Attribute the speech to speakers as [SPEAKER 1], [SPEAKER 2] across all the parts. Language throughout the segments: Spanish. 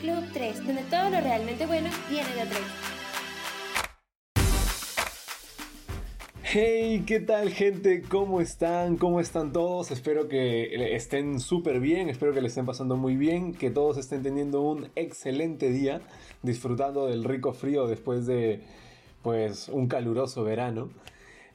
[SPEAKER 1] Club 3, donde todo lo realmente bueno viene de 3.
[SPEAKER 2] Hey, ¿qué tal gente? ¿Cómo están? ¿Cómo están todos? Espero que estén súper bien, espero que le estén pasando muy bien, que todos estén teniendo un excelente día, disfrutando del rico frío después de pues un caluroso verano.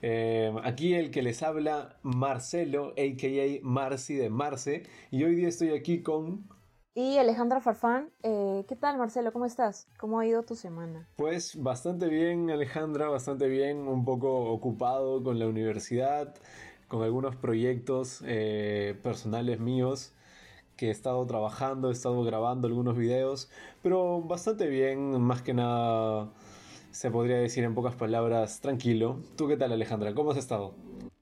[SPEAKER 2] Eh, aquí el que les habla, Marcelo, a.k.a. Marci de Marce, y hoy día estoy aquí con...
[SPEAKER 3] Y Alejandra Farfán, eh, ¿qué tal Marcelo? ¿Cómo estás? ¿Cómo ha ido tu semana?
[SPEAKER 2] Pues bastante bien Alejandra, bastante bien, un poco ocupado con la universidad, con algunos proyectos eh, personales míos que he estado trabajando, he estado grabando algunos videos, pero bastante bien, más que nada se podría decir en pocas palabras, tranquilo. ¿Tú qué tal, Alejandra? ¿Cómo has estado?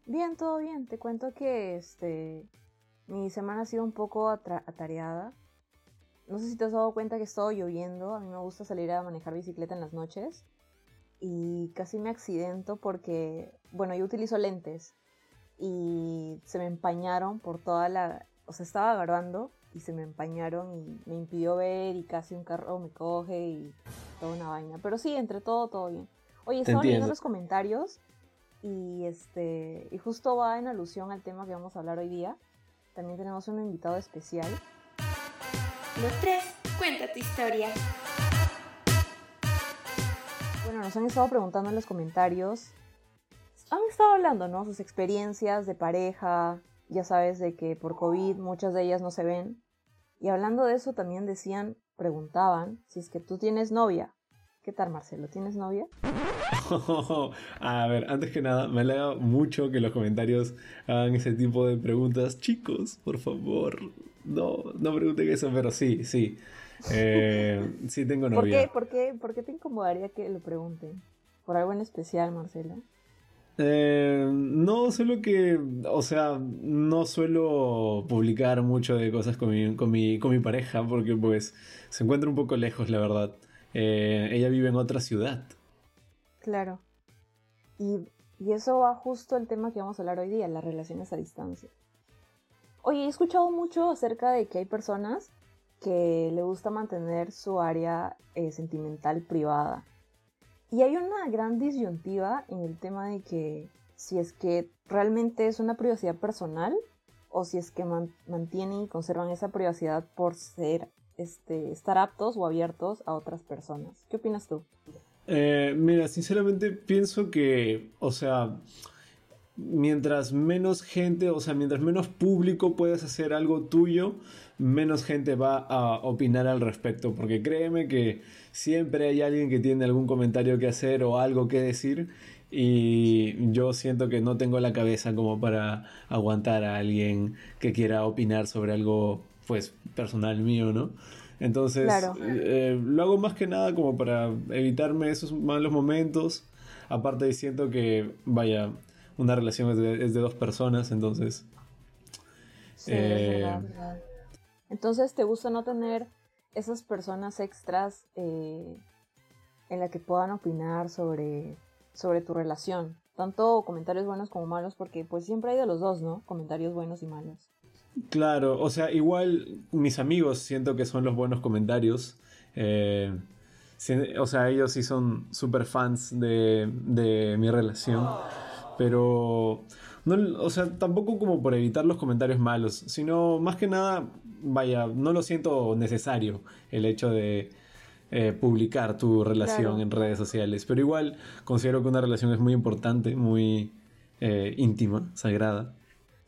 [SPEAKER 3] Bien, todo bien. Te cuento que este mi semana ha sido un poco atareada. No sé si te has dado cuenta que estado lloviendo. A mí me gusta salir a manejar bicicleta en las noches. Y casi me accidento porque, bueno, yo utilizo lentes. Y se me empañaron por toda la... O sea, estaba grabando y se me empañaron y me impidió ver y casi un carro me coge y toda una vaina. Pero sí, entre todo, todo bien. Oye, estaba leyendo los comentarios y este y justo va en alusión al tema que vamos a hablar hoy día. También tenemos un invitado especial.
[SPEAKER 1] Los tres, cuenta tu historia.
[SPEAKER 3] Bueno, nos han estado preguntando en los comentarios. Han estado hablando, ¿no? Sus experiencias de pareja. Ya sabes de que por COVID muchas de ellas no se ven. Y hablando de eso también decían, preguntaban, si es que tú tienes novia. ¿Qué tal, Marcelo? ¿Tienes novia?
[SPEAKER 2] a ver, antes que nada, me alegra mucho que los comentarios hagan ese tipo de preguntas. Chicos, por favor, no, no pregunten eso, pero sí, sí. Eh, sí tengo novia.
[SPEAKER 3] ¿Por qué, por, qué, ¿Por qué te incomodaría que lo pregunten? ¿Por algo en especial, Marcelo?
[SPEAKER 2] Eh, no, solo que, o sea, no suelo publicar mucho de cosas con mi, con mi, con mi pareja porque pues se encuentra un poco lejos, la verdad. Eh, ella vive en otra ciudad.
[SPEAKER 3] Claro. Y, y eso va justo el tema que vamos a hablar hoy día, las relaciones a distancia. Oye, he escuchado mucho acerca de que hay personas que le gusta mantener su área eh, sentimental privada. Y hay una gran disyuntiva en el tema de que si es que realmente es una privacidad personal o si es que mantienen y conservan esa privacidad por ser, este, estar aptos o abiertos a otras personas. ¿Qué opinas tú?
[SPEAKER 2] Eh, mira, sinceramente pienso que, o sea, mientras menos gente, o sea, mientras menos público puedes hacer algo tuyo, menos gente va a opinar al respecto, porque créeme que siempre hay alguien que tiene algún comentario que hacer o algo que decir y yo siento que no tengo la cabeza como para aguantar a alguien que quiera opinar sobre algo pues personal mío, ¿no? Entonces eh, lo hago más que nada como para evitarme esos malos momentos. Aparte siento que, vaya, una relación es de, dos personas, entonces...
[SPEAKER 3] Eh, entonces, ¿te gusta no tener esas personas extras eh, en la que puedan opinar sobre, sobre tu relación? Tanto comentarios buenos como malos, porque pues siempre hay de los dos, ¿no? Comentarios buenos y malos.
[SPEAKER 2] Claro, o sea, igual mis amigos siento que son los buenos comentarios. Eh, o sea, ellos sí son súper fans de, de mi relación. Pero no, o sea, tampoco como por evitar los comentarios malos, sino más que nada, vaya, no lo siento necesario el hecho de eh, publicar tu relación en redes sociales, pero igual considero que una relación es muy importante, muy eh, íntima, sagrada.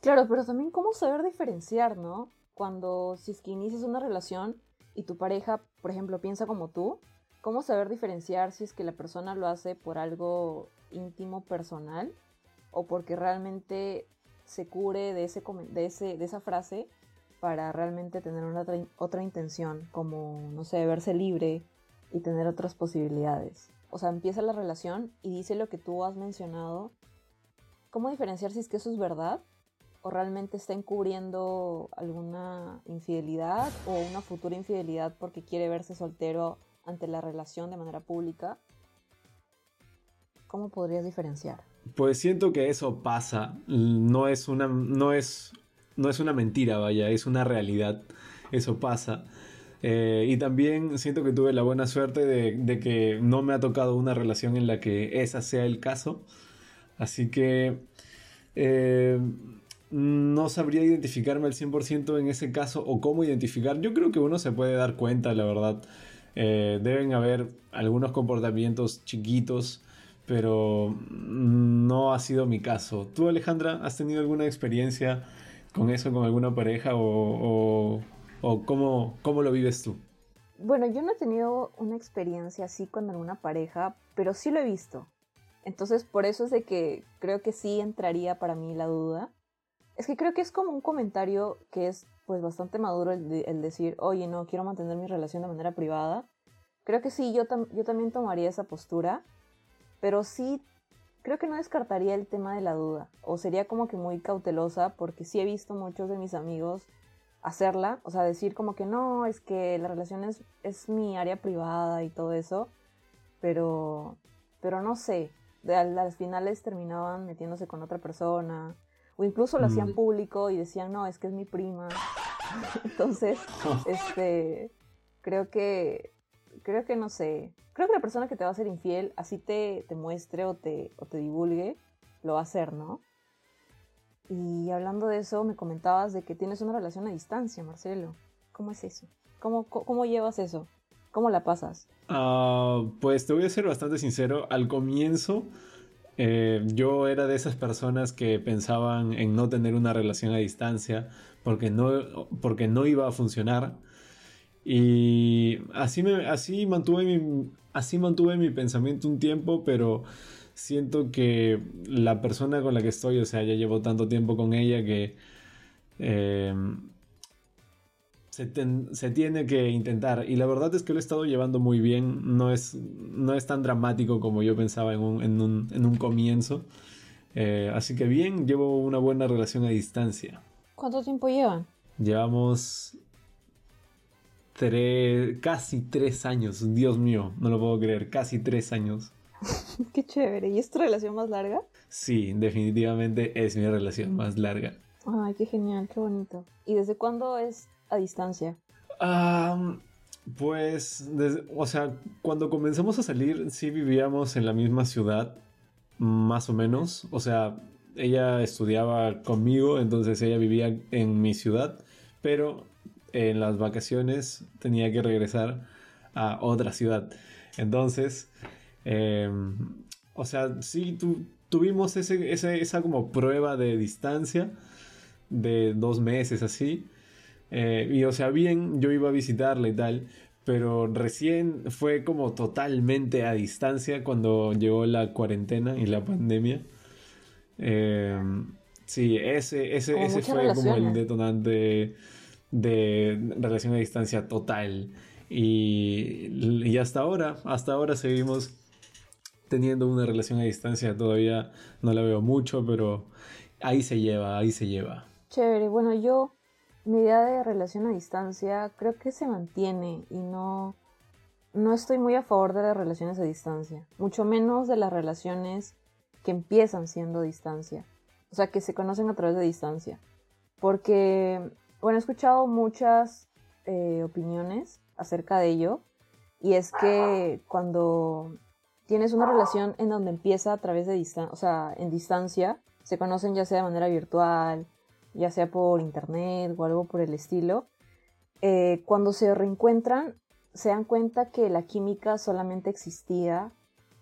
[SPEAKER 3] Claro, pero también cómo saber diferenciar, ¿no? Cuando si es que inicias una relación y tu pareja, por ejemplo, piensa como tú, ¿cómo saber diferenciar si es que la persona lo hace por algo íntimo, personal, o porque realmente se cure de, ese, de, ese, de esa frase para realmente tener una otra intención, como, no sé, verse libre y tener otras posibilidades. O sea, empieza la relación y dice lo que tú has mencionado. ¿Cómo diferenciar si es que eso es verdad o realmente está encubriendo alguna infidelidad o una futura infidelidad porque quiere verse soltero ante la relación de manera pública? ¿Cómo podrías diferenciar?
[SPEAKER 2] Pues siento que eso pasa. No es una, no es, no es una mentira, vaya, es una realidad. Eso pasa. Eh, y también siento que tuve la buena suerte de, que no me ha tocado una relación en la que esa sea el caso. Así que eh, no sabría identificarme al 100% en ese caso o cómo identificar. Yo creo que uno se puede dar cuenta, la verdad. Eh, deben haber algunos comportamientos chiquitos, pero no ha sido mi caso. ¿Tú, Alejandra, has tenido alguna experiencia con eso, con alguna pareja o, cómo, cómo lo vives tú?
[SPEAKER 3] Bueno, yo no he tenido una experiencia así con alguna pareja, pero sí lo he visto. Entonces, por eso es de que creo que sí entraría para mí la duda. Es que creo que es como un comentario que es pues bastante maduro el, decir, oye, no, quiero mantener mi relación de manera privada. Creo que sí, yo, yo también tomaría esa postura, pero sí creo que no descartaría el tema de la duda, o sería como que muy cautelosa, porque sí he visto muchos de mis amigos hacerla, o sea, decir como que no, es que la relación es, es mi área privada y todo eso, pero, pero no sé, a las finales terminaban metiéndose con otra persona, o incluso lo hacían mm. público y decían, no, es que es mi prima. Entonces, este, creo que, creo que no sé, creo que la persona que te va a ser infiel, así te, te muestre o te, o te divulgue, lo va a hacer, ¿no? Y hablando de eso, me comentabas de que tienes una relación a distancia, Marcelo. ¿Cómo es eso? ¿Cómo, cómo llevas eso? ¿Cómo la pasas?
[SPEAKER 2] Ah, pues te voy a ser bastante sincero. Al comienzo eh, yo era de esas personas que pensaban en no tener una relación a distancia porque no, porque no iba a funcionar. Y así, me, así, mantuve mi, así mantuve mi pensamiento un tiempo, pero siento que la persona con la que estoy, o sea, ya llevo tanto tiempo con ella que eh, se, tiene que intentar. Y la verdad es que lo he estado llevando muy bien. No es, no es tan dramático como yo pensaba en un, comienzo. Eh, así que bien, llevo una buena relación a distancia.
[SPEAKER 3] ¿Cuánto tiempo llevan?
[SPEAKER 2] Llevamos tres, casi tres años. Dios mío, no lo puedo creer. Casi tres años.
[SPEAKER 3] Qué chévere. ¿Y es tu relación más larga?
[SPEAKER 2] Sí, definitivamente es mi relación más larga.
[SPEAKER 3] Ay, qué genial, qué bonito. ¿Y desde cuándo es distancia?
[SPEAKER 2] pues, o sea, cuando comenzamos a salir, sí vivíamos en la misma ciudad, más o menos. O sea, ella estudiaba conmigo, entonces ella vivía en mi ciudad, pero en las vacaciones tenía que regresar a otra ciudad. Entonces, em, o sea, sí tuvimos ese, esa como prueba de distancia de dos meses así. Eh, y o sea, bien, yo iba a visitarla y tal, pero recién fue como totalmente a distancia cuando llegó la cuarentena y la pandemia. Eh, sí, ese, ese, ese fue como el detonante de relación a distancia total. Y, y, hasta ahora, hasta ahora seguimos teniendo una relación a distancia. Todavía no la veo mucho, pero ahí se lleva, ahí se lleva.
[SPEAKER 3] Chévere, bueno, yo mi idea de relación a distancia creo que se mantiene y no, no estoy muy a favor de las relaciones a distancia, mucho menos de las relaciones que empiezan siendo distancia, o sea, que se conocen a través de distancia. Porque, bueno, he escuchado muchas eh, opiniones acerca de ello y es que cuando tienes una relación en donde empieza a través de distancia, o sea, en distancia, se conocen ya sea de manera virtual, ya sea por internet o algo por el estilo, eh, cuando se reencuentran se dan cuenta que la química solamente existía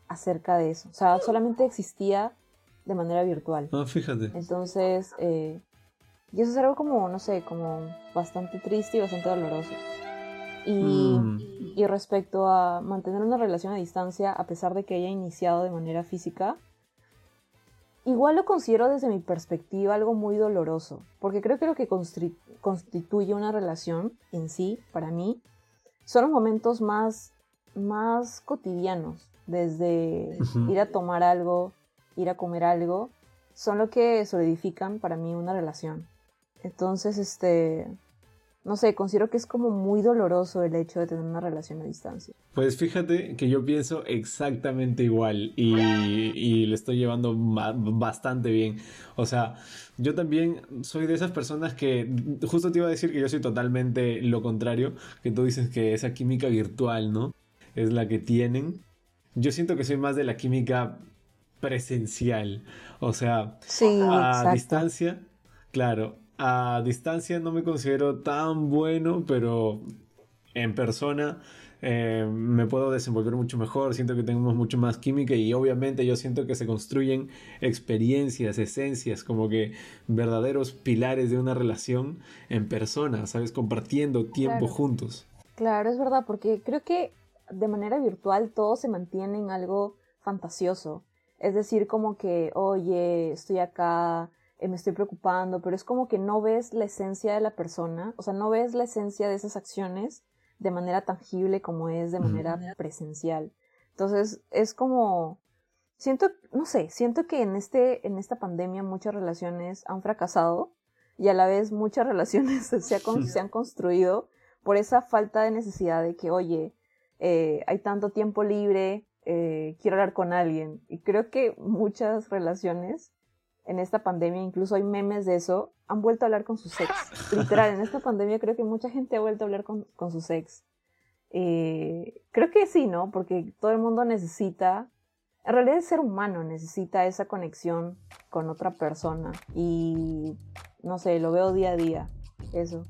[SPEAKER 3] acerca de eso, o sea, solamente existía de manera virtual.
[SPEAKER 2] Ah, fíjate.
[SPEAKER 3] Entonces, eh, y eso es algo como, no sé, como bastante triste y bastante doloroso. Y, mm. y respecto a mantener una relación a distancia, a pesar de que haya iniciado de manera física, Igual lo considero desde mi perspectiva algo muy doloroso, porque creo que lo que constituye una relación en sí, para mí, son los momentos más, más cotidianos, desde ir a tomar algo, ir a comer algo, son lo que solidifican para mí una relación. Entonces, este, no sé, considero que es como muy doloroso el hecho de tener una relación a distancia.
[SPEAKER 2] Pues fíjate que yo pienso exactamente igual y, y le estoy llevando bastante bien. O sea, yo también soy de esas personas que, justo te iba a decir que yo soy totalmente lo contrario, que tú dices que esa química virtual, ¿no? Es la que tienen. Yo siento que soy más de la química presencial. O sea, a distancia, claro, a distancia no me considero tan bueno, pero en persona eh, me puedo desenvolver mucho mejor, siento que tenemos mucho más química y obviamente yo siento que se construyen experiencias, esencias, como que verdaderos pilares de una relación en persona, ¿sabes? Compartiendo tiempo juntos.
[SPEAKER 3] Claro, es verdad, porque creo que de manera virtual todo se mantiene en algo fantasioso. Es decir, como que, oye, estoy acá, me estoy preocupando, pero es como que no ves la esencia de la persona, o sea, no ves la esencia de esas acciones de manera tangible como es de manera presencial. Entonces, es como, siento, no sé, siento que en, este, en esta pandemia muchas relaciones han fracasado y a la vez muchas relaciones se, se han construido por esa falta de necesidad de que, oye, eh, hay tanto tiempo libre, eh, quiero hablar con alguien. Y creo que muchas relaciones en esta pandemia, incluso hay memes de eso, han vuelto a hablar con sus ex. Literal, en esta pandemia creo que mucha gente ha vuelto a hablar con, con sus ex. Eh, creo que sí, ¿no? Porque todo el mundo necesita, en realidad el ser humano necesita esa conexión con otra persona. Y, no sé, lo veo día a día, eso.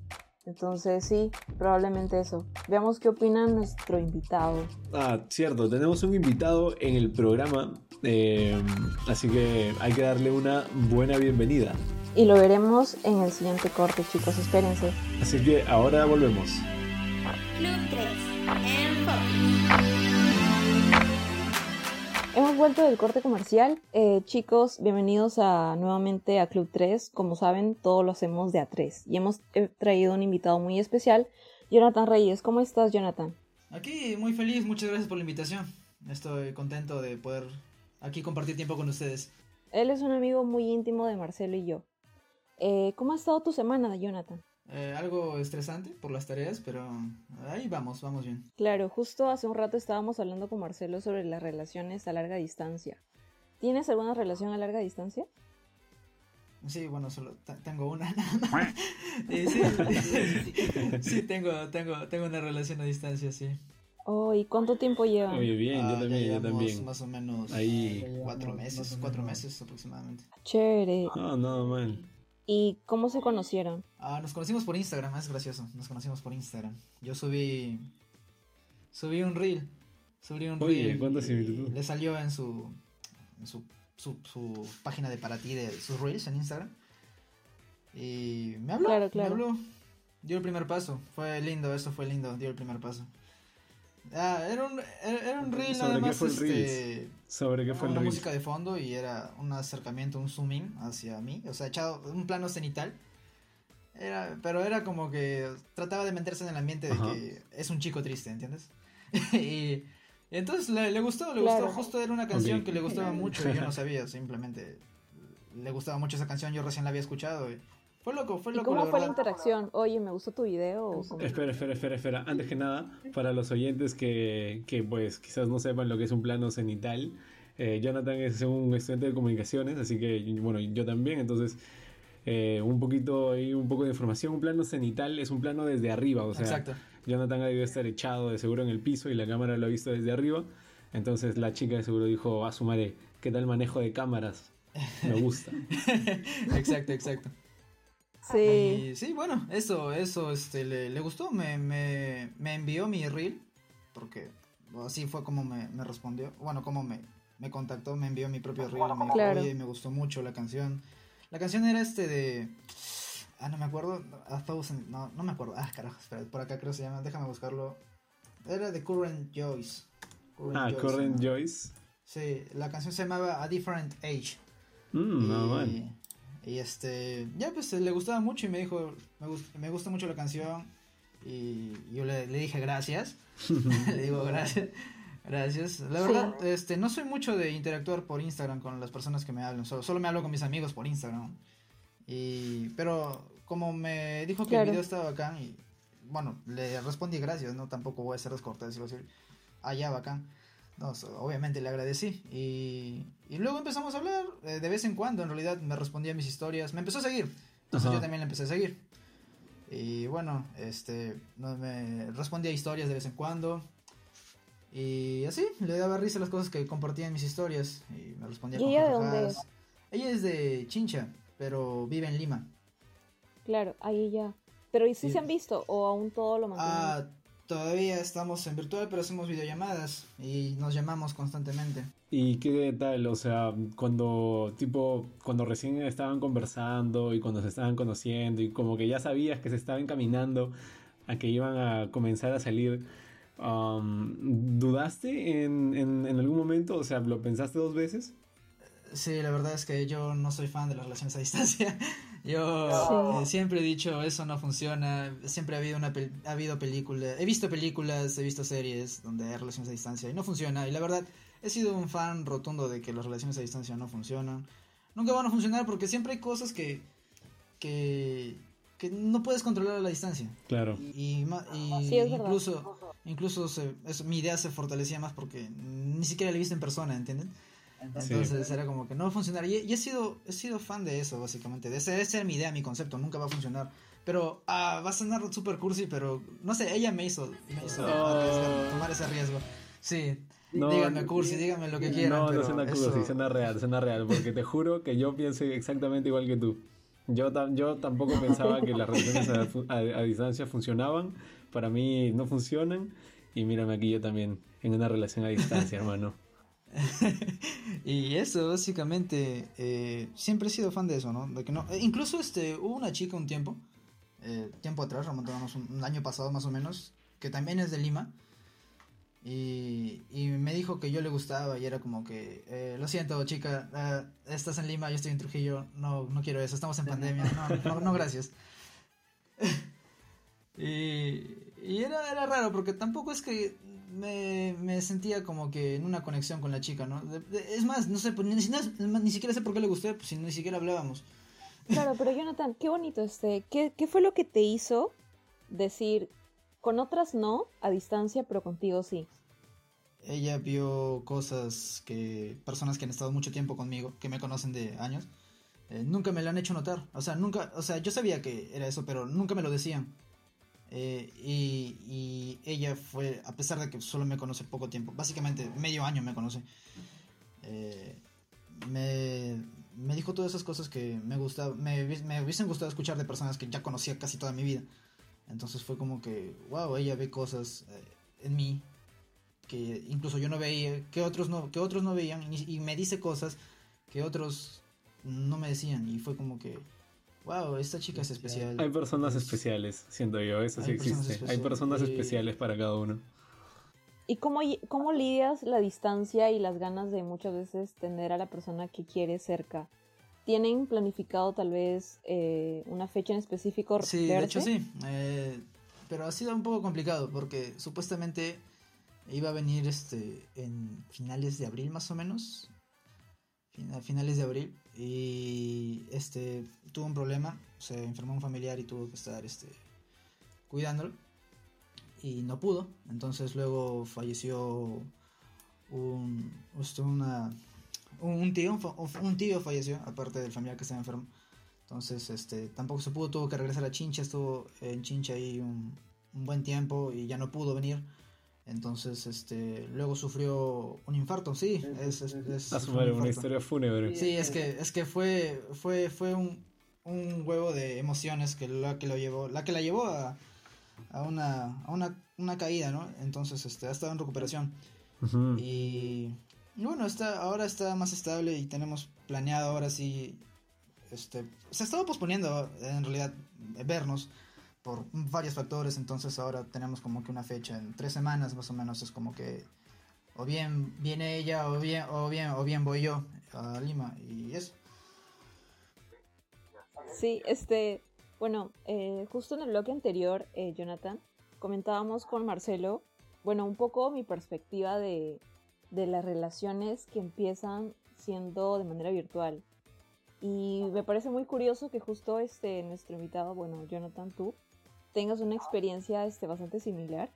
[SPEAKER 3] Entonces sí, probablemente eso. Veamos qué opina nuestro invitado.
[SPEAKER 2] Ah, cierto, tenemos un invitado en el programa, eh, así que hay que darle una buena bienvenida.
[SPEAKER 3] Y lo veremos en el siguiente corte, chicos, espérense.
[SPEAKER 2] Así que ahora volvemos.
[SPEAKER 1] Club 3, en
[SPEAKER 3] Hemos vuelto del corte comercial. Eh, chicos, bienvenidos a, nuevamente a Club 3. Como saben, todo lo hacemos de a 3. Y hemos traído un invitado muy especial, Jonathan Reyes. ¿Cómo estás, Jonathan?
[SPEAKER 4] Aquí, muy feliz. Muchas gracias por la invitación. Estoy contento de poder aquí compartir tiempo con ustedes.
[SPEAKER 3] Él es un amigo muy íntimo de Marcelo y yo. Eh, ¿Cómo ha estado tu semana, Jonathan?
[SPEAKER 4] Eh, algo estresante por las tareas, pero ahí vamos, vamos bien.
[SPEAKER 3] Claro, justo hace un rato estábamos hablando con Marcelo sobre las relaciones a larga distancia. ¿Tienes alguna relación a larga distancia?
[SPEAKER 4] Sí, bueno, solo tengo una sí, tengo, tengo, tengo una relación a distancia, sí.
[SPEAKER 3] Oh, ¿y cuánto tiempo lleva?
[SPEAKER 2] Muy bien, yo ah, también, yo también.
[SPEAKER 4] Más o menos ahí. cuatro meses, cuatro meses aproximadamente.
[SPEAKER 3] Chévere.
[SPEAKER 2] Ah, nada mal.
[SPEAKER 3] ¿Y cómo se conocieron?
[SPEAKER 4] Ah, nos conocimos por Instagram, es gracioso. Nos conocimos por Instagram. Yo subí. Subí un reel. Subí un
[SPEAKER 2] Oye,
[SPEAKER 4] reel. Le salió en su. En su, su, su, página de para ti de sus reels en Instagram. Y me habló. Claro, claro. Me habló. Dio el primer paso. Fue lindo, eso fue lindo. Dio el primer paso. Ah, era un, era un reel nada más. este,
[SPEAKER 2] ¿Sobre qué fue
[SPEAKER 4] una música de fondo y era un acercamiento, un zoom in hacia mí. O sea, echado un plano cenital. Era, pero era como que trataba de meterse en el ambiente de que es un chico triste, ¿entiendes? y, entonces le, gustó, le gustó. Justo era una canción que le gustaba mucho y yo no sabía, simplemente le gustaba mucho esa canción, yo recién la había escuchado. Y, fue loco, fue loco.
[SPEAKER 3] ¿Y cómo fue la interacción? Oye, me gustó tu video.
[SPEAKER 2] Espera, espera, espera, espera. Antes que nada, para los oyentes que, que pues quizás no sepan lo que es un plano cenital, eh, Jonathan es un estudiante de comunicaciones, así que bueno, yo también, entonces eh, un poquito ahí, un poco de información. Un plano cenital es un plano desde arriba, o sea, Exacto. Jonathan ha debido estar echado de seguro en el piso y la cámara lo ha visto desde arriba. Entonces la chica de seguro dijo, a su madre, ¿qué tal manejo de cámaras? Me gusta.
[SPEAKER 4] exacto, exacto.
[SPEAKER 3] Sí.
[SPEAKER 4] sí, bueno, eso, eso, este, le, gustó, me, me, me, envió mi reel, porque así fue como me, me respondió, bueno, como me, me contactó, me envió mi propio reel, me dijo, oye, me gustó mucho la canción. La canción era este de... Ah, no me acuerdo, no, no me acuerdo, ah, carajo, espera, por acá creo que se llama, déjame buscarlo. Era de Current Joyce.
[SPEAKER 2] ah, Current Joyce.
[SPEAKER 4] Sí, la canción se llamaba A Different Age.
[SPEAKER 2] Mm, no, bueno.
[SPEAKER 4] Y este, ya pues le gustaba mucho y me dijo, me, gusta mucho la canción. Y yo le, dije gracias. le digo gracias. Gracias. La verdad, este, no soy mucho de interactuar por Instagram con las personas que me hablan. Solo, solo me hablo con mis amigos por Instagram. Y, pero como me dijo que el video estaba bacán y bueno, le respondí gracias, no tampoco voy a ser descortés y decir, ah, ya, bacán. No, obviamente le agradecí y, y luego empezamos a hablar eh, de vez en cuando, en realidad me respondía a mis historias, me empezó a seguir, entonces yo también le empecé a seguir. Y bueno, este, me respondía historias de vez en cuando. Y así, le daba risa las cosas que compartía en mis historias. Y me respondía
[SPEAKER 3] ¿Y ella de dónde es?
[SPEAKER 4] Ella es de Chincha, pero vive en Lima.
[SPEAKER 3] Claro, ahí ya. Pero ¿y si se han visto o aún todo lo mantienen?
[SPEAKER 4] Ah, todavía estamos en virtual, pero hacemos videollamadas y nos llamamos constantemente.
[SPEAKER 2] ¿Y qué tal? O sea, cuando tipo cuando recién estaban conversando y cuando se estaban conociendo y como que ya sabías que se estaban encaminando a que iban a comenzar a salir, um, ¿dudaste en, en, en algún momento? O sea, ¿lo pensaste dos veces?
[SPEAKER 4] Sí, la verdad es que yo no soy fan de las relaciones a distancia. Yo eh, siempre he dicho, eso no funciona. Siempre ha habido, una ha habido películas, he visto películas, he visto series donde hay relaciones a distancia y no funciona. Y la verdad, he sido un fan rotundo de que las relaciones a distancia no funcionan. Nunca van a funcionar porque siempre hay cosas que, que, que no puedes controlar a la distancia.
[SPEAKER 2] Claro.
[SPEAKER 4] Y, incluso, incluso mi idea se fortalecía más porque ni siquiera la he visto en persona, ¿entienden? Entonces era como que no va a funcionar. Y, he, sido, he sido fan de eso, básicamente. De ese, esa mi idea, mi concepto. Nunca va a funcionar. Pero ah, va a sonar super cursi, pero no sé, ella me hizo, me hizo tomar ese riesgo. Sí. díganme cursi, díganme lo que quieran.
[SPEAKER 2] No, no suena cursi, suena real, suena real. Porque te juro que yo pienso exactamente igual que tú. Yo, yo tampoco pensaba que las relaciones a, a distancia funcionaban. Para mí no funcionan. Y mírame aquí yo también, en una relación a distancia, hermano.
[SPEAKER 4] y eso, básicamente, eh, siempre he sido fan de eso, ¿no? De que no eh, incluso este, hubo una chica un tiempo, eh, tiempo atrás, remontándonos un, año pasado más o menos, que también es de Lima. Y, y me dijo que yo le gustaba y era como que, lo siento chica, estás en Lima, yo estoy en Trujillo, no, no quiero eso, estamos en pandemia, no, no, gracias. y, y era, era raro porque tampoco es que me, me, sentía como que en una conexión con la chica, ¿no? es más, no sé, pues, ni, ni, siquiera sé por qué le gusté, pues si ni siquiera hablábamos.
[SPEAKER 3] Claro, pero Jonathan, qué bonito este. ¿Qué, ¿Qué fue lo que te hizo decir, con otras no, a distancia, pero contigo sí?
[SPEAKER 4] Ella vio cosas que personas que han estado mucho tiempo conmigo, que me conocen de años, eh, nunca me lo han hecho notar. O sea, nunca, o sea, yo sabía que era eso, pero nunca me lo decían. Eh, y, ella fue, a pesar de que solo me conoce poco tiempo, básicamente medio año me conoce, eh, me, me, dijo todas esas cosas que me, gusta, me, me, hubiesen gustado escuchar de personas que ya conocía casi toda mi vida. Entonces fue como que, wow, ella ve cosas eh, en mí que incluso yo no veía, que otros no, que otros no veían, y me dice cosas que otros no me decían. Y fue como que wow, esta chica es especial.
[SPEAKER 2] Hay personas especiales, siento yo, eso sí existe. Hay personas especiales para cada uno.
[SPEAKER 3] ¿Y cómo, cómo lidias la distancia y las ganas de muchas veces tener a la persona que quieres cerca? ¿Tienen planificado tal vez eh, una fecha en específico?
[SPEAKER 4] Sí, de hecho sí. Eh, pero ha sido un poco complicado porque supuestamente iba a venir este en finales de abril más o menos. A finales de abril y este tuvo un problema, se enfermó un familiar y tuvo que estar este cuidándolo y no pudo, entonces luego falleció un este, una, un tío, un tío falleció aparte del familiar que estaba enfermo. Entonces, este, tampoco se pudo, tuvo que regresar a Chincha, estuvo en Chincha ahí un, un buen tiempo y ya no pudo venir. Entonces, este, luego sufrió un infarto, sí, es, es, es
[SPEAKER 2] una historia fúnebre.
[SPEAKER 4] Sí, es que, es que fue, fue, fue un, un huevo de emociones que la que lo llevó, la que la llevó a, a una, a una, una caída, ¿no? Entonces, este, ha estado en recuperación. Y bueno, está, ahora está más estable y tenemos planeado ahora sí, este, se ha estado posponiendo en realidad vernos por varios factores, entonces ahora tenemos como que una fecha en tres semanas más o menos, es como que o bien viene ella o bien o bien o bien voy yo a Lima y eso.
[SPEAKER 3] Sí, este, bueno, eh, justo en el bloque anterior, eh, Jonathan, comentábamos con Marcelo, bueno, un poco mi perspectiva de, de las relaciones que empiezan siendo de manera virtual. Y me parece muy curioso que justo este nuestro invitado, bueno, Jonathan, tú, tengas una experiencia este, bastante similar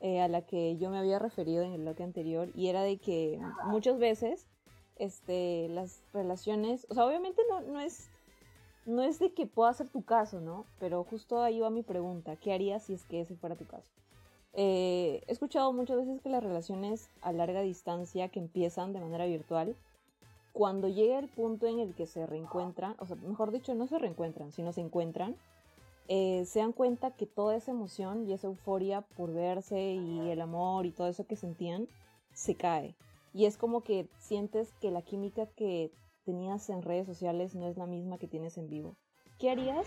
[SPEAKER 3] eh, a la que yo me había referido en el bloque anterior y era de que muchas veces este, las relaciones, o sea, obviamente no, no, es, no es de que pueda ser tu caso, ¿no? Pero justo ahí va mi pregunta, ¿qué harías si es que ese fuera tu caso? Eh, he escuchado muchas veces que las relaciones a larga distancia que empiezan de manera virtual, cuando llega el punto en el que se reencuentran, o sea, mejor dicho, no se reencuentran, sino se encuentran, eh, se dan cuenta que toda esa emoción y esa euforia por verse y el amor y todo eso que sentían se cae. Y es como que sientes que la química que tenías en redes sociales no es la misma que tienes en vivo. ¿Qué harías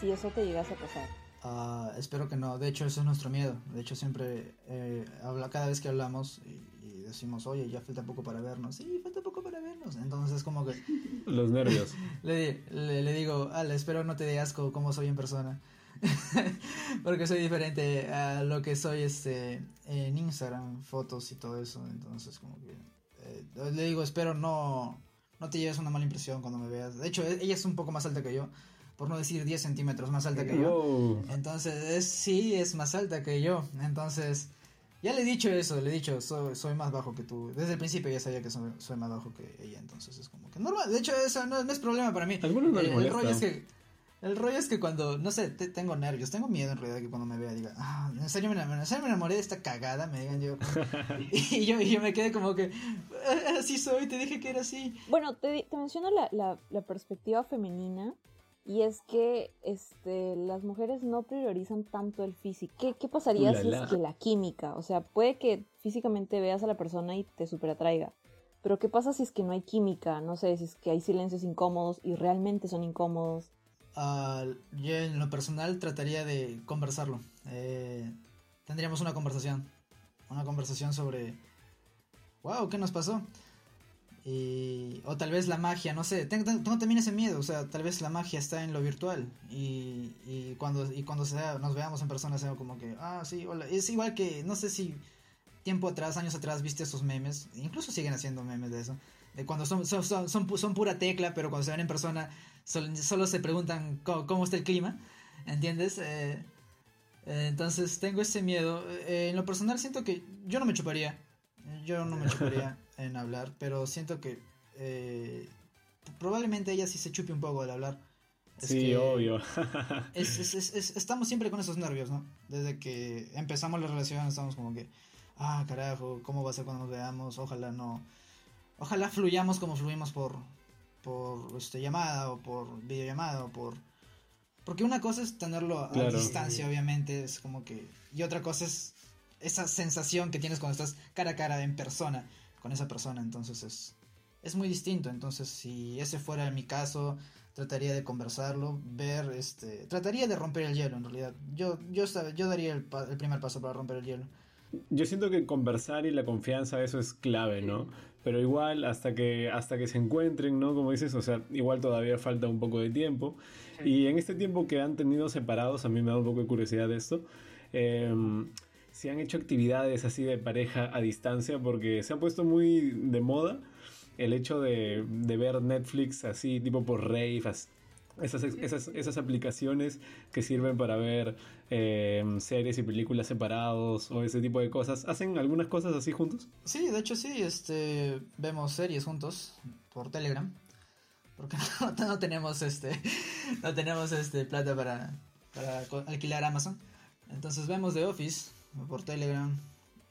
[SPEAKER 3] si eso te llegase a pasar?
[SPEAKER 4] Ah, espero que no. De hecho, eso es nuestro miedo. De hecho, siempre eh, habla, cada vez que hablamos y, decimos, oye, ya falta poco para vernos. Sí, falta poco para vernos. Entonces, es como que.
[SPEAKER 2] Los nervios.
[SPEAKER 4] le, le, digo, Ale, espero no te dé asco como soy en persona. Porque soy diferente a lo que soy este en Instagram, fotos y todo eso. Entonces, como que. Eh, le digo, espero no, no te lleves una mala impresión cuando me veas. De hecho, ella es un poco más alta que yo por no decir 10 centímetros más alta que yo. Entonces, sí, es más alta que yo. Entonces, ya le he dicho eso, le he dicho, soy, soy más bajo que tú. Desde el principio ya sabía que soy, más bajo que ella, entonces es como que normal. De hecho, eso no, es problema para mí. el, rollo es que... El rollo es que cuando, no sé, tengo nervios, tengo miedo en realidad que cuando me vea diga, ah, en serio me, en serio me enamoré de esta cagada, me digan yo. y, yo, y yo me quedé como que, ah, así soy, te dije que era así.
[SPEAKER 3] Bueno, te, te menciono la, la, la perspectiva femenina y es que este, las mujeres no priorizan tanto el físico. ¿Qué, qué pasaría si es que la química? O sea, puede que físicamente veas a la persona y te superatraiga. Pero ¿qué pasa si es que no hay química? No sé, si es que hay silencios incómodos y realmente son incómodos.
[SPEAKER 4] Uh, yo en lo personal trataría de conversarlo. Eh, tendríamos una conversación. Una conversación sobre... ¡Wow! ¿Qué nos pasó? Y, o tal vez la magia, no sé, tengo, también ese miedo, o sea, tal vez la magia está en lo virtual y, y cuando, y cuando sea, nos veamos en persona sea como que, ah, sí, hola, es igual que, no sé si tiempo atrás, años atrás, viste esos memes, incluso siguen haciendo memes de eso, de cuando son, son, son, son, pura tecla, pero cuando se ven en persona solo, se preguntan cómo, está el clima, ¿entiendes? Eh, eh, entonces tengo ese miedo, eh, en lo personal siento que yo no me chuparía, yo no me chuparía. En hablar, pero siento que eh, probablemente ella sí se chupe un poco al hablar.
[SPEAKER 2] sí, obvio.
[SPEAKER 4] estamos siempre con esos nervios, ¿no? Desde que empezamos la relación estamos como que, ah, carajo, ¿cómo va a ser cuando nos veamos? Ojalá no. Ojalá fluyamos como fluimos por, por este, llamada o por videollamada o por... Porque una cosa es tenerlo a distancia, obviamente, es como que... Y otra cosa es esa sensación que tienes cuando estás cara a cara en persona con esa persona, entonces es, es muy distinto, entonces si ese fuera mi caso, trataría de conversarlo, ver, este, trataría de romper el hielo en realidad, yo, yo, yo daría el, el primer paso para romper el hielo.
[SPEAKER 2] Yo siento que conversar y la confianza, eso es clave, ¿no? Pero igual, hasta que, hasta que se encuentren, ¿no? Como dices, o sea, igual todavía falta un poco de tiempo. Y en este tiempo que han tenido separados, a mí me da un poco de curiosidad de esto. Eh, si han hecho actividades así de pareja a distancia, porque se ha puesto muy de moda el hecho de, ver Netflix así, tipo por Rave, esas, esas, aplicaciones que sirven para ver eh, series y películas separados o ese tipo de cosas. ¿Hacen algunas cosas así juntos?
[SPEAKER 4] Sí, de hecho sí, este, vemos series juntos por Telegram. Porque no, tenemos este no tenemos este plata para, para alquilar Amazon. Entonces vemos The Office por Telegram.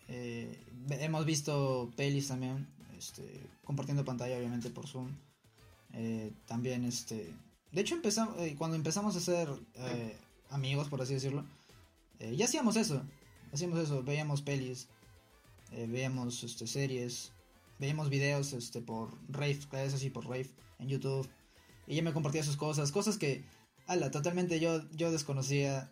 [SPEAKER 4] Eh, hemos visto pelis también, este, compartiendo pantalla obviamente por Zoom. Eh, también este... De hecho empezamos, eh, cuando empezamos a ser amigos, por así decirlo, ya hacíamos eso. Hacíamos eso, veíamos pelis, veíamos este, series, veíamos videos este, por Rave, vez así por Rave en YouTube. Y ella me compartía sus cosas, cosas que, ala, totalmente yo, yo desconocía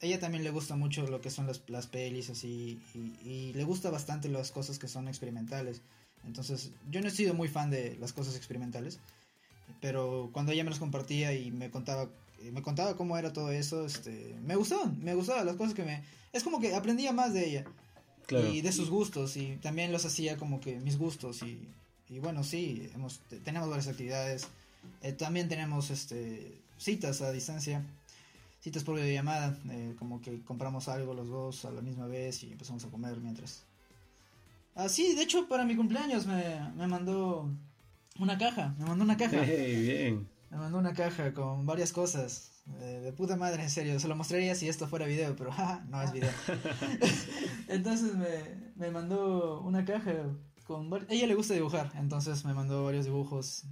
[SPEAKER 4] ella también le gusta mucho lo que son las, las pelis así y, le gusta bastante las cosas que son experimentales. Entonces, yo no he sido muy fan de las cosas experimentales, pero cuando ella me las compartía y me contaba me contaba cómo era todo eso, este, me gustaban, me gustaban las cosas que me es como que aprendía más de ella y de sus gustos y también los hacía como que mis gustos y, y bueno, sí, hemos, tenemos varias actividades. Eh, también tenemos este, citas a distancia, citas por videollamada, eh, como que compramos algo los dos a la misma vez y empezamos a comer mientras. Ah, sí, de hecho para mi cumpleaños me, me mandó una caja, me mandó una caja.
[SPEAKER 2] bien.
[SPEAKER 4] Me mandó una caja con varias cosas. Eh, de puta madre, en serio. Se lo mostraría si esto fuera video, pero jaja, no es video. entonces me, me, mandó una caja con... Ella le gusta dibujar, entonces me mandó varios dibujos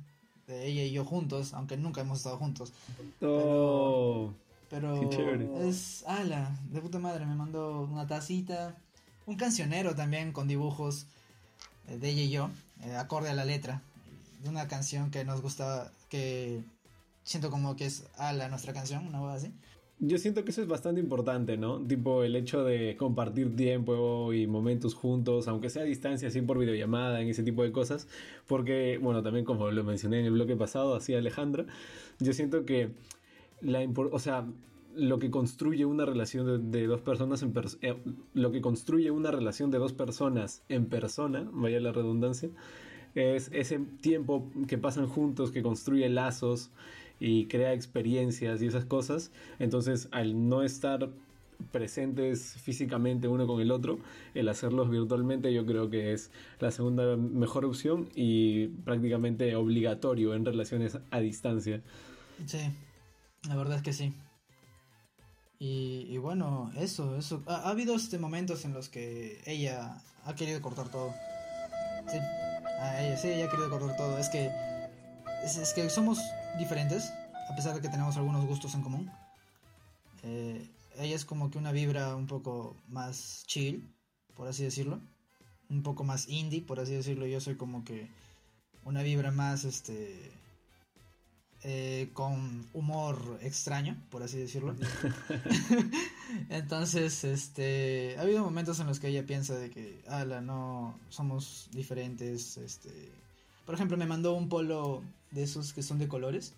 [SPEAKER 4] de ella y yo juntos, aunque nunca hemos estado juntos.
[SPEAKER 2] Oh,
[SPEAKER 4] pero, es... Ala, de puta madre, me mandó una tacita, un cancionero también con dibujos eh, de ella y yo, eh, acorde a la letra de una canción que nos gustaba, que siento como que es a la nuestra canción, una voz así.
[SPEAKER 2] Yo siento que eso es bastante importante, ¿no? Tipo el hecho de compartir tiempo y momentos juntos, aunque sea a distancia, así por videollamada, en ese tipo de cosas. Porque, bueno, también como lo mencioné en el bloque pasado, así Alejandra, yo siento que la o sea, lo que construye una relación de, dos personas en eh, lo que construye una relación de dos personas en persona, vaya la redundancia, es ese tiempo que pasan juntos, que construye lazos y crea experiencias y esas cosas. Entonces, al no estar presentes físicamente uno con el otro, el hacerlos virtualmente yo creo que es la segunda mejor opción y prácticamente obligatorio en relaciones a distancia.
[SPEAKER 4] Sí, la verdad es que sí. Y, bueno, eso, eso. Ha, ha, habido este momentos en los que ella ha querido cortar todo. Sí. A ella, sí, ella ha querido correr todo. Es que, es, que somos diferentes, a pesar de que tenemos algunos gustos en común. Eh, ella es como que una vibra un poco más chill, por así decirlo. Un poco más indie, por así decirlo. Yo soy como que una vibra más, este, eh, con humor extraño, por así decirlo. Entonces, este, ha habido momentos en los que ella piensa de que, ala, no, somos diferentes, este, por ejemplo, me mandó un polo de esos que son de colores.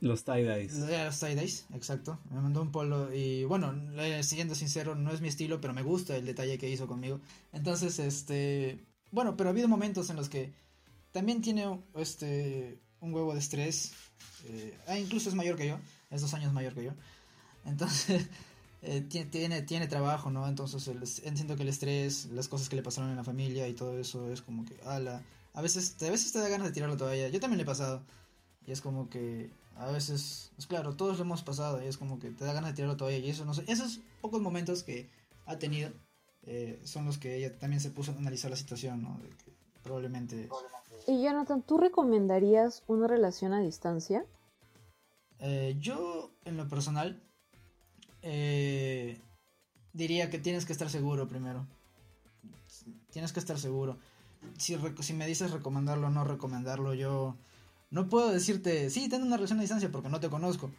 [SPEAKER 2] Los tie-dyes.
[SPEAKER 4] Los tie-dyes, exacto. Me mandó un polo y bueno, siendo sincero, no es mi estilo, pero me gusta el detalle que hizo conmigo. Entonces, este, bueno, pero ha habido momentos en los que también tiene, este, un huevo de estrés. Eh, ah, incluso es mayor que yo, es dos años mayor que yo. Entonces, eh, tiene, tiene trabajo, ¿no? Entonces, el, siento que el estrés, las cosas que le pasaron en la familia y todo eso es como que, ala. A veces, a veces te da ganas de tirarlo todavía. Yo también le he pasado. Y es como que a veces, pues claro, todos lo hemos pasado y es como que te da ganas de tirarlo todavía. Y eso, esos pocos momentos que ha tenido eh, son los que ella también se puso a analizar la situación, ¿no? Probablemente
[SPEAKER 3] y Jonathan, ¿tú recomendarías una relación a distancia?
[SPEAKER 4] Eh, yo, en lo personal, eh, diría que tienes que estar seguro primero. Tienes que estar seguro. Si, si me dices recomendarlo o no recomendarlo, yo no puedo decirte, sí, ten una relación a distancia porque no te conozco.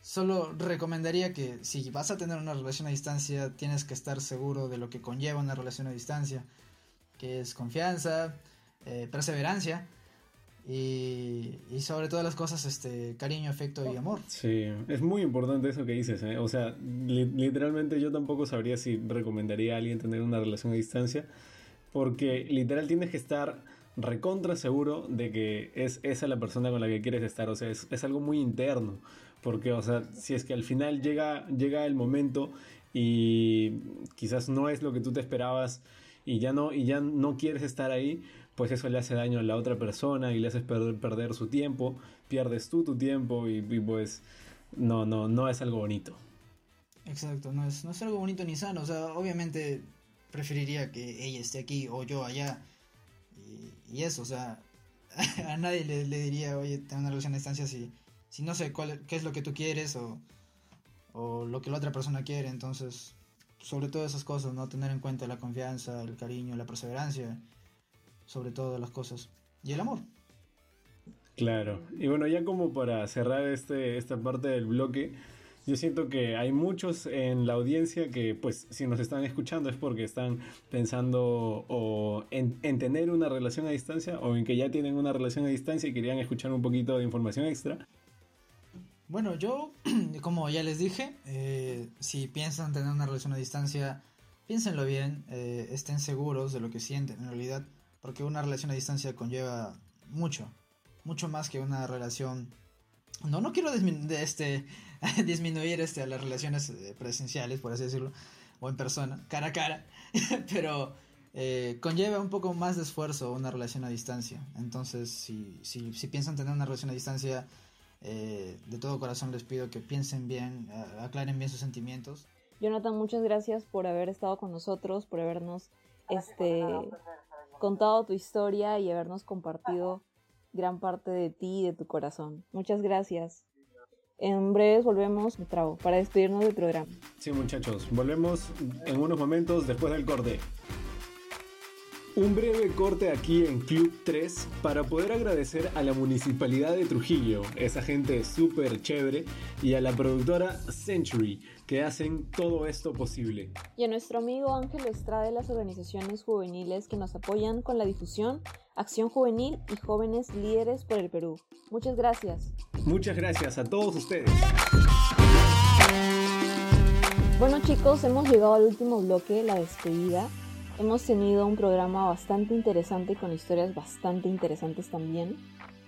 [SPEAKER 4] Solo recomendaría que si vas a tener una relación a distancia, tienes que estar seguro de lo que conlleva una relación a distancia, que es confianza, eh, perseverancia y, sobre todas las cosas, este, cariño, afecto y amor.
[SPEAKER 2] Sí, es muy importante eso que dices, ¿eh? o sea, literalmente yo tampoco sabría si recomendaría a alguien tener una relación a distancia, porque literal tienes que estar recontra seguro de que es esa la persona con la que quieres estar, o sea, es, es algo muy interno, porque, o sea, si es que al final llega, llega el momento y quizás no es lo que tú te esperabas y ya no, y ya no quieres estar ahí, pues eso le hace daño a la otra persona y le haces perder, perder su tiempo, pierdes tú tu tiempo y, pues no, no, no es algo bonito.
[SPEAKER 4] Exacto, no es, no es algo bonito ni sano, o sea, obviamente preferiría que ella esté aquí o yo allá y, eso, o sea, a nadie le, diría, oye, tener una relación a distancia si, si no sé cuál, qué es lo que tú quieres o, o lo que la otra persona quiere, entonces, sobre todo esas cosas, ¿no? Tener en cuenta la confianza, el cariño, la perseverancia sobre todas las cosas. Y el amor.
[SPEAKER 2] Claro. Y bueno, ya como para cerrar este, esta parte del bloque, yo siento que hay muchos en la audiencia que, pues, si nos están escuchando es porque están pensando o en, en, tener una relación a distancia o en que ya tienen una relación a distancia y querían escuchar un poquito de información extra.
[SPEAKER 4] Bueno, yo, como ya les dije, eh, si piensan tener una relación a distancia, piénsenlo bien, eh, estén seguros de lo que sienten en realidad porque una relación a distancia conlleva mucho, mucho más que una relación... No, no quiero este, disminuir este, las relaciones eh, presenciales, por así decirlo, o en persona, cara a cara, pero eh, conlleva un poco más de esfuerzo una relación a distancia. Entonces, si, si, si piensan tener una relación a distancia, eh, de todo corazón les pido que piensen bien, aclaren bien sus sentimientos.
[SPEAKER 3] Jonathan, muchas gracias por haber estado con nosotros, por habernos este, contado tu historia y habernos compartido gran parte de ti y de tu corazón. Muchas gracias. En breves volvemos, me trago, para despedirnos del programa.
[SPEAKER 2] Sí, muchachos, volvemos en unos momentos después del corte. Un breve corte aquí en Club 3 para poder agradecer a la Municipalidad de Trujillo, esa gente súper chévere, y a la productora Century, que hacen todo esto posible.
[SPEAKER 3] Y a nuestro amigo Ángel Estrada de las organizaciones juveniles que nos apoyan con la difusión, acción juvenil y jóvenes líderes por el Perú. Muchas gracias.
[SPEAKER 2] Muchas gracias a todos ustedes.
[SPEAKER 3] Bueno chicos, hemos llegado al último bloque, la despedida. Hemos tenido un programa bastante interesante con historias bastante interesantes también.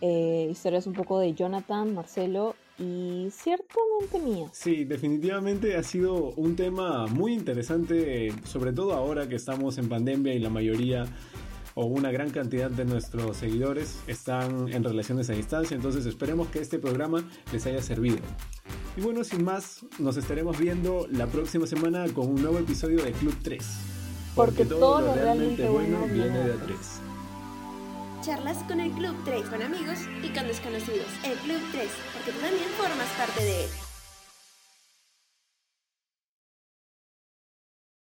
[SPEAKER 3] Eh, historias un poco de Jonathan, Marcelo y ciertamente mía.
[SPEAKER 2] Sí, definitivamente ha sido un tema muy interesante, sobre todo ahora que estamos en pandemia y la mayoría o una gran cantidad de nuestros seguidores están en relaciones a distancia, entonces esperemos que este programa les haya servido. Y bueno, sin más, nos estaremos viendo la próxima semana con un nuevo episodio de Club 3 porque, todo, lo realmente, bueno viene de atrás.
[SPEAKER 1] Charlas con el Club 3 con amigos y con desconocidos. El Club 3, porque tú también formas parte de él.